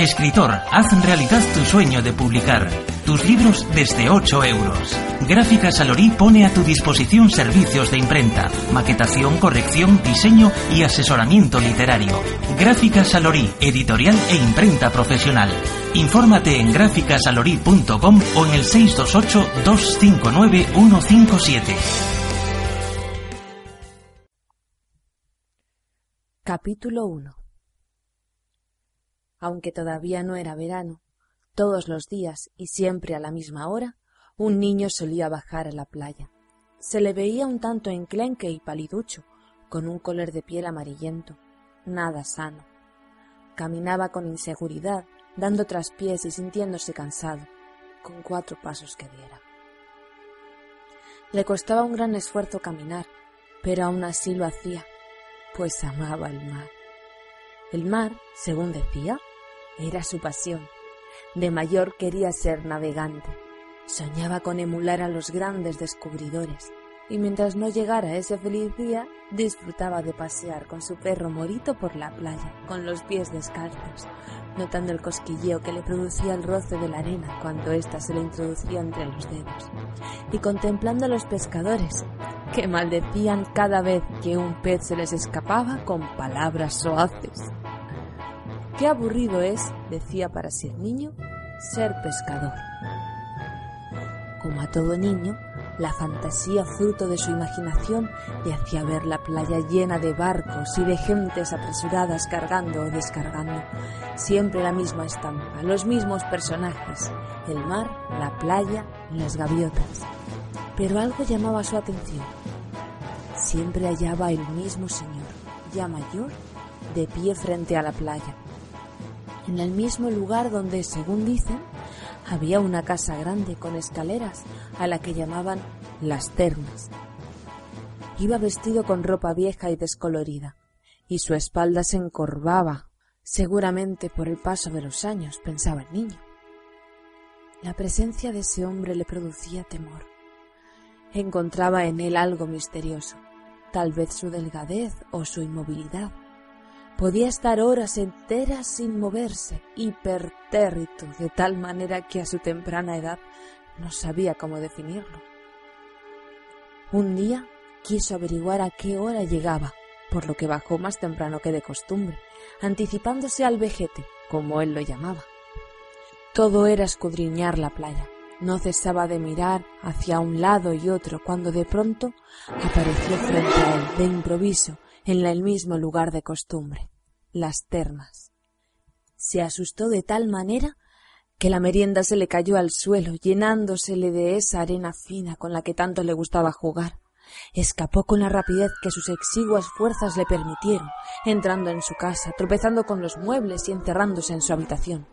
Escritor, haz realidad tu sueño de publicar. Tus libros desde 8 euros. Gráfica Salorí pone a tu disposición servicios de imprenta, maquetación, corrección, diseño y asesoramiento literario. Gráfica Salorí, editorial e imprenta profesional. Infórmate en gráficasalorí.com o en el 628-259-157. Capítulo 1 aunque todavía no era verano, todos los días y siempre a la misma hora, un niño solía bajar a la playa. Se le veía un tanto enclenque y paliducho, con un color de piel amarillento, nada sano. Caminaba con inseguridad, dando traspiés y sintiéndose cansado, con cuatro pasos que diera. Le costaba un gran esfuerzo caminar, pero aún así lo hacía, pues amaba el mar. El mar, según decía, era su pasión. De mayor quería ser navegante. Soñaba con emular a los grandes descubridores, y mientras no llegara ese feliz día, disfrutaba de pasear con su perro morito por la playa, con los pies descalzos, notando el cosquilleo que le producía el roce de la arena cuando ésta se le introducía entre los dedos, y contemplando a los pescadores, que maldecían cada vez que un pez se les escapaba con palabras soaces. Qué aburrido es, decía para sí el niño, ser pescador. Como a todo niño, la fantasía fruto de su imaginación le hacía ver la playa llena de barcos y de gentes apresuradas cargando o descargando. Siempre la misma estampa, los mismos personajes, el mar, la playa, las gaviotas. Pero algo llamaba su atención. Siempre hallaba el mismo señor, ya mayor, de pie frente a la playa, en el mismo lugar donde, según dicen, había una casa grande con escaleras a la que llamaban las termas. Iba vestido con ropa vieja y descolorida, y su espalda se encorvaba, seguramente por el paso de los años, pensaba el niño. La presencia de ese hombre le producía temor. Encontraba en él algo misterioso, tal vez su delgadez o su inmovilidad, Podía estar horas enteras sin moverse, hipertérrito, de tal manera que a su temprana edad no sabía cómo definirlo. Un día quiso averiguar a qué hora llegaba, por lo que bajó más temprano que de costumbre, anticipándose al vejete, como él lo llamaba. Todo era escudriñar la playa. No cesaba de mirar hacia un lado y otro cuando de pronto apareció frente a él, de improviso, en el mismo lugar de costumbre las termas. Se asustó de tal manera que la merienda se le cayó al suelo, llenándosele de esa arena fina con la que tanto le gustaba jugar. Escapó con la rapidez que sus exiguas fuerzas le permitieron, entrando en su casa, tropezando con los muebles y encerrándose en su habitación.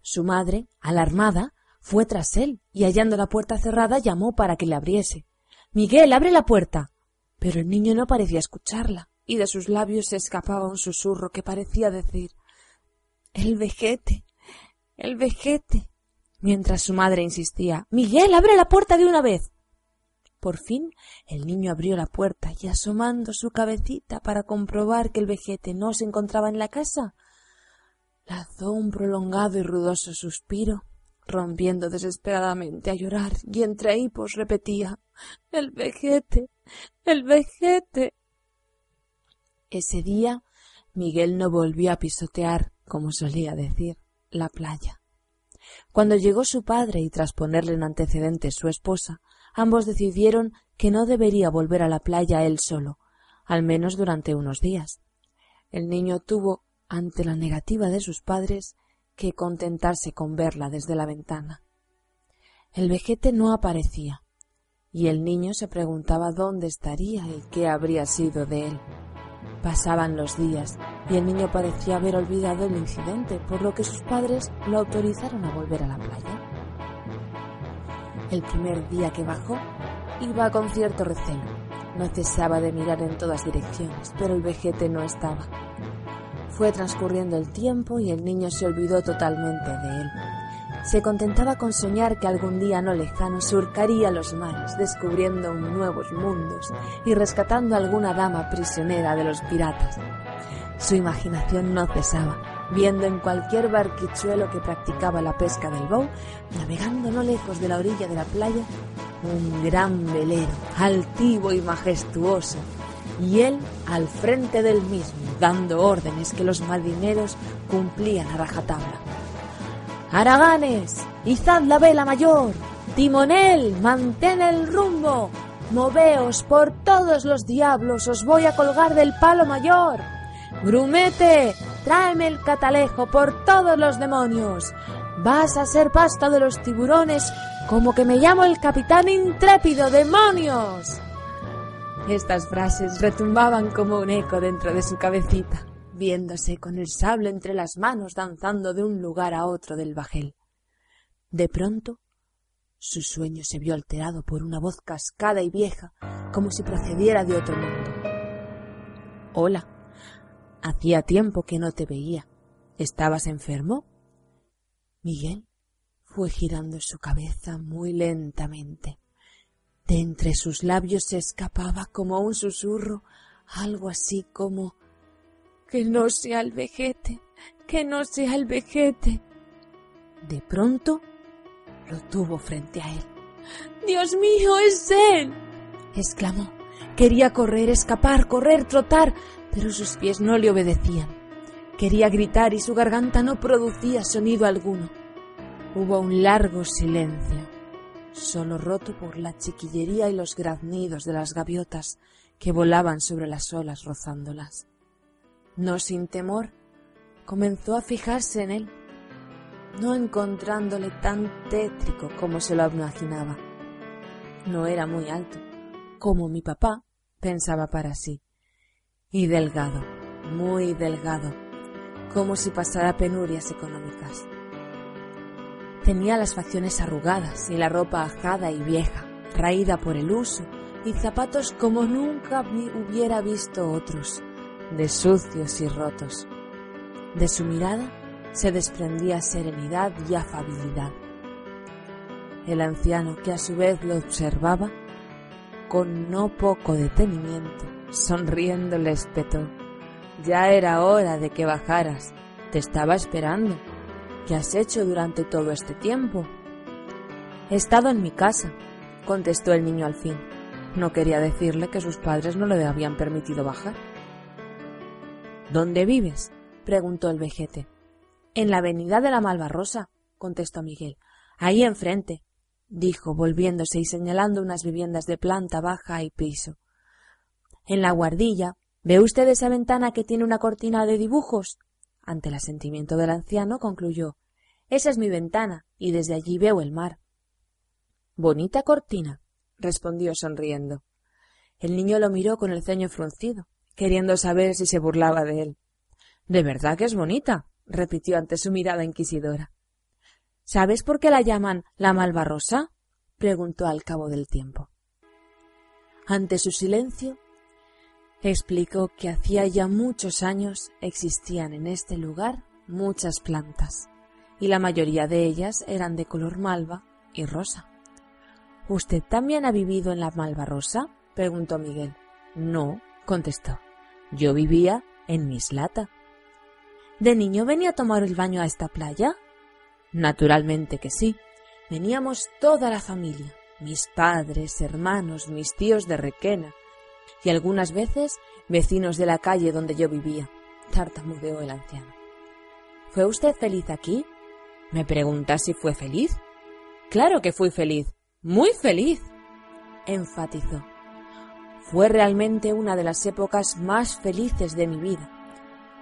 Su madre, alarmada, fue tras él y hallando la puerta cerrada llamó para que le abriese. Miguel, abre la puerta. Pero el niño no parecía escucharla y de sus labios se escapaba un susurro que parecía decir El vejete. El vejete. mientras su madre insistía Miguel, abre la puerta de una vez. Por fin el niño abrió la puerta y asomando su cabecita para comprobar que el vejete no se encontraba en la casa, lanzó un prolongado y rudoso suspiro, rompiendo desesperadamente a llorar, y entre hipos repetía El vejete. El vejete. Ese día Miguel no volvió a pisotear, como solía decir, la playa. Cuando llegó su padre y tras ponerle en antecedentes su esposa, ambos decidieron que no debería volver a la playa él solo, al menos durante unos días. El niño tuvo, ante la negativa de sus padres, que contentarse con verla desde la ventana. El vejete no aparecía, y el niño se preguntaba dónde estaría y qué habría sido de él Pasaban los días y el niño parecía haber olvidado el incidente, por lo que sus padres lo autorizaron a volver a la playa. El primer día que bajó, iba con cierto recelo. No cesaba de mirar en todas direcciones, pero el vejete no estaba. Fue transcurriendo el tiempo y el niño se olvidó totalmente de él. Se contentaba con soñar que algún día no lejano surcaría los mares, descubriendo nuevos mundos y rescatando a alguna dama prisionera de los piratas. Su imaginación no cesaba, viendo en cualquier barquichuelo que practicaba la pesca del bow, navegando no lejos de la orilla de la playa, un gran velero, altivo y majestuoso, y él al frente del mismo, dando órdenes que los marineros cumplían a rajatabla. Araganes, izad la vela mayor. Timonel, mantén el rumbo. Moveos por todos los diablos, os voy a colgar del palo mayor. Grumete, tráeme el catalejo por todos los demonios. Vas a ser pasta de los tiburones, como que me llamo el capitán intrépido, demonios. Estas frases retumbaban como un eco dentro de su cabecita viéndose con el sable entre las manos danzando de un lugar a otro del bajel. De pronto su sueño se vio alterado por una voz cascada y vieja, como si procediera de otro mundo. Hola. Hacía tiempo que no te veía. ¿Estabas enfermo? Miguel fue girando su cabeza muy lentamente. De entre sus labios se escapaba como un susurro, algo así como que no sea el vejete, que no sea el vejete. De pronto lo tuvo frente a él. Dios mío, es él. exclamó. Quería correr, escapar, correr, trotar, pero sus pies no le obedecían. Quería gritar y su garganta no producía sonido alguno. Hubo un largo silencio, solo roto por la chiquillería y los graznidos de las gaviotas que volaban sobre las olas rozándolas no sin temor, comenzó a fijarse en él, no encontrándole tan tétrico como se lo imaginaba. No era muy alto, como mi papá, pensaba para sí, y delgado, muy delgado, como si pasara penurias económicas. Tenía las facciones arrugadas y la ropa ajada y vieja, raída por el uso, y zapatos como nunca hubiera visto otros de sucios y rotos. De su mirada se desprendía serenidad y afabilidad. El anciano, que a su vez lo observaba, con no poco detenimiento, sonriendo le espetó. Ya era hora de que bajaras. Te estaba esperando. ¿Qué has hecho durante todo este tiempo? He estado en mi casa, contestó el niño al fin. No quería decirle que sus padres no le habían permitido bajar. ¿Dónde vives? preguntó el vejete. En la avenida de la Malvarrosa, contestó Miguel. Ahí enfrente, dijo, volviéndose y señalando unas viviendas de planta baja y piso. En la guardilla, ¿ve usted esa ventana que tiene una cortina de dibujos? Ante el asentimiento del anciano concluyó Esa es mi ventana, y desde allí veo el mar. Bonita cortina, respondió sonriendo. El niño lo miró con el ceño fruncido queriendo saber si se burlaba de él. De verdad que es bonita, repitió ante su mirada inquisidora. ¿Sabes por qué la llaman la Malvarrosa? preguntó al cabo del tiempo. Ante su silencio, explicó que hacía ya muchos años existían en este lugar muchas plantas, y la mayoría de ellas eran de color malva y rosa. ¿Usted también ha vivido en la Malvarrosa? preguntó Miguel. No, contestó. Yo vivía en Mislata. ¿De niño venía a tomar el baño a esta playa? Naturalmente que sí. Veníamos toda la familia, mis padres, hermanos, mis tíos de Requena, y algunas veces vecinos de la calle donde yo vivía, tartamudeó el anciano. ¿Fue usted feliz aquí? ¿Me pregunta si fue feliz? Claro que fui feliz, muy feliz, enfatizó. Fue realmente una de las épocas más felices de mi vida.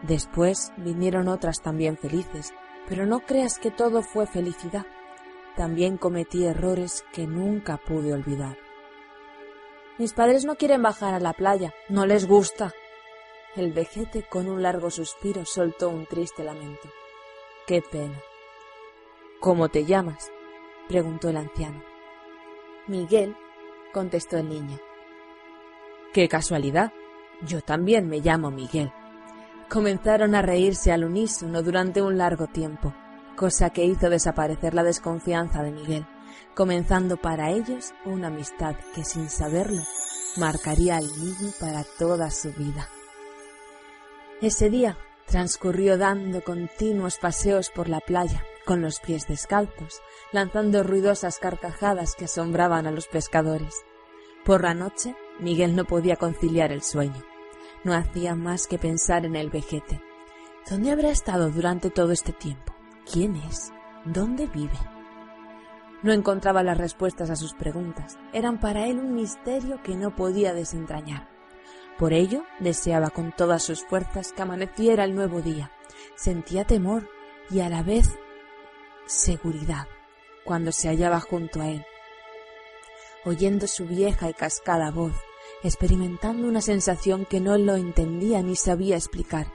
Después vinieron otras también felices, pero no creas que todo fue felicidad. También cometí errores que nunca pude olvidar. Mis padres no quieren bajar a la playa, no les gusta. El vejete, con un largo suspiro, soltó un triste lamento. Qué pena. ¿Cómo te llamas? preguntó el anciano. Miguel, contestó el niño. Qué casualidad. Yo también me llamo Miguel. Comenzaron a reírse al unísono durante un largo tiempo, cosa que hizo desaparecer la desconfianza de Miguel, comenzando para ellos una amistad que sin saberlo marcaría al niño para toda su vida. Ese día transcurrió dando continuos paseos por la playa, con los pies descalzos, lanzando ruidosas carcajadas que asombraban a los pescadores. Por la noche, Miguel no podía conciliar el sueño. No hacía más que pensar en el vejete. ¿Dónde habrá estado durante todo este tiempo? ¿Quién es? ¿Dónde vive? No encontraba las respuestas a sus preguntas. Eran para él un misterio que no podía desentrañar. Por ello, deseaba con todas sus fuerzas que amaneciera el nuevo día. Sentía temor y a la vez seguridad cuando se hallaba junto a él, oyendo su vieja y cascada voz, experimentando una sensación que no lo entendía ni sabía explicar.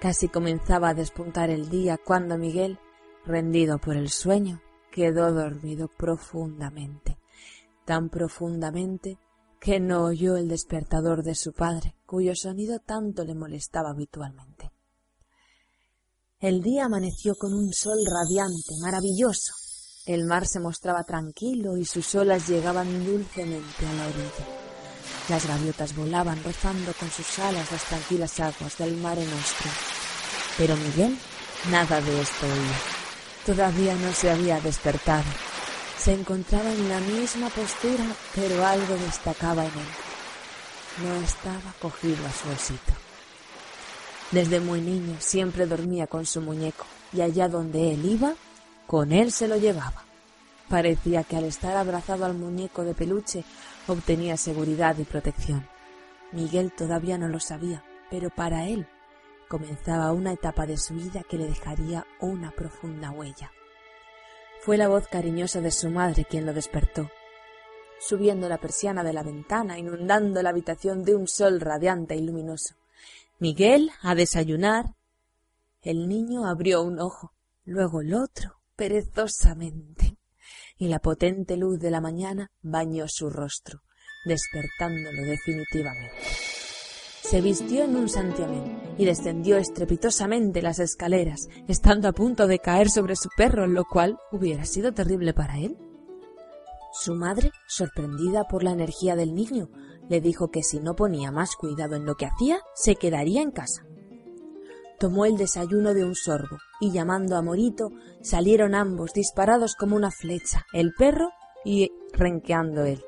Casi comenzaba a despuntar el día cuando Miguel, rendido por el sueño, quedó dormido profundamente, tan profundamente que no oyó el despertador de su padre, cuyo sonido tanto le molestaba habitualmente. El día amaneció con un sol radiante, maravilloso. El mar se mostraba tranquilo y sus olas llegaban dulcemente a la orilla. Las gaviotas volaban rozando con sus alas las tranquilas aguas del mar en Nostrum. Pero Miguel nada de esto oía. Todavía no se había despertado se encontraba en la misma postura, pero algo destacaba en él. No estaba cogido a su osito. Desde muy niño siempre dormía con su muñeco y allá donde él iba, con él se lo llevaba. Parecía que al estar abrazado al muñeco de peluche obtenía seguridad y protección. Miguel todavía no lo sabía, pero para él comenzaba una etapa de su vida que le dejaría una profunda huella. Fue la voz cariñosa de su madre quien lo despertó, subiendo la persiana de la ventana, inundando la habitación de un sol radiante y luminoso. Miguel, a desayunar. El niño abrió un ojo, luego el otro, perezosamente, y la potente luz de la mañana bañó su rostro, despertándolo definitivamente. Se vistió en un santiamén y descendió estrepitosamente las escaleras, estando a punto de caer sobre su perro, lo cual hubiera sido terrible para él. Su madre, sorprendida por la energía del niño, le dijo que si no ponía más cuidado en lo que hacía, se quedaría en casa. Tomó el desayuno de un sorbo y llamando a Morito, salieron ambos disparados como una flecha, el perro y renqueando él.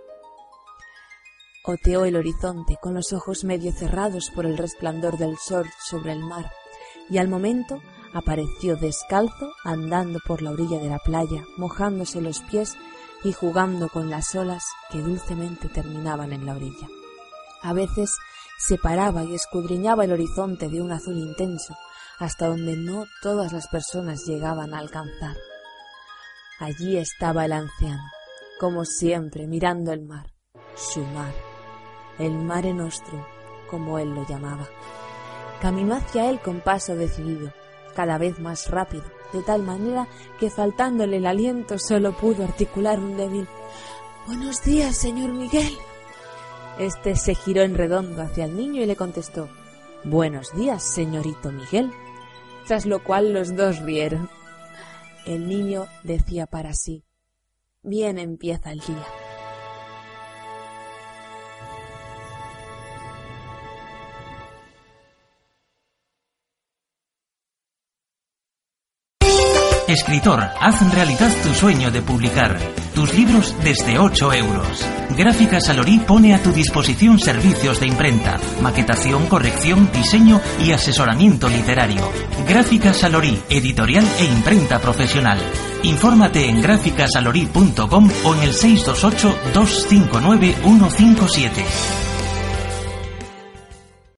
Oteó el horizonte con los ojos medio cerrados por el resplandor del sol sobre el mar, y al momento apareció descalzo andando por la orilla de la playa, mojándose los pies y jugando con las olas que dulcemente terminaban en la orilla. A veces se paraba y escudriñaba el horizonte de un azul intenso, hasta donde no todas las personas llegaban a alcanzar. Allí estaba el anciano, como siempre, mirando el mar, su mar el mare nostrum, como él lo llamaba. Caminó hacia él con paso decidido, cada vez más rápido, de tal manera que faltándole el aliento solo pudo articular un débil Buenos días, señor Miguel. Este se giró en redondo hacia el niño y le contestó Buenos días, señorito Miguel. Tras lo cual los dos rieron. El niño decía para sí Bien empieza el día. Escritor, haz realidad tu sueño de publicar tus libros desde 8 euros. Gráfica Salorí pone a tu disposición servicios de imprenta, maquetación, corrección, diseño y asesoramiento literario. Gráfica Salorí, editorial e imprenta profesional. Infórmate en gráficasalorí.com o en el 628 259 157.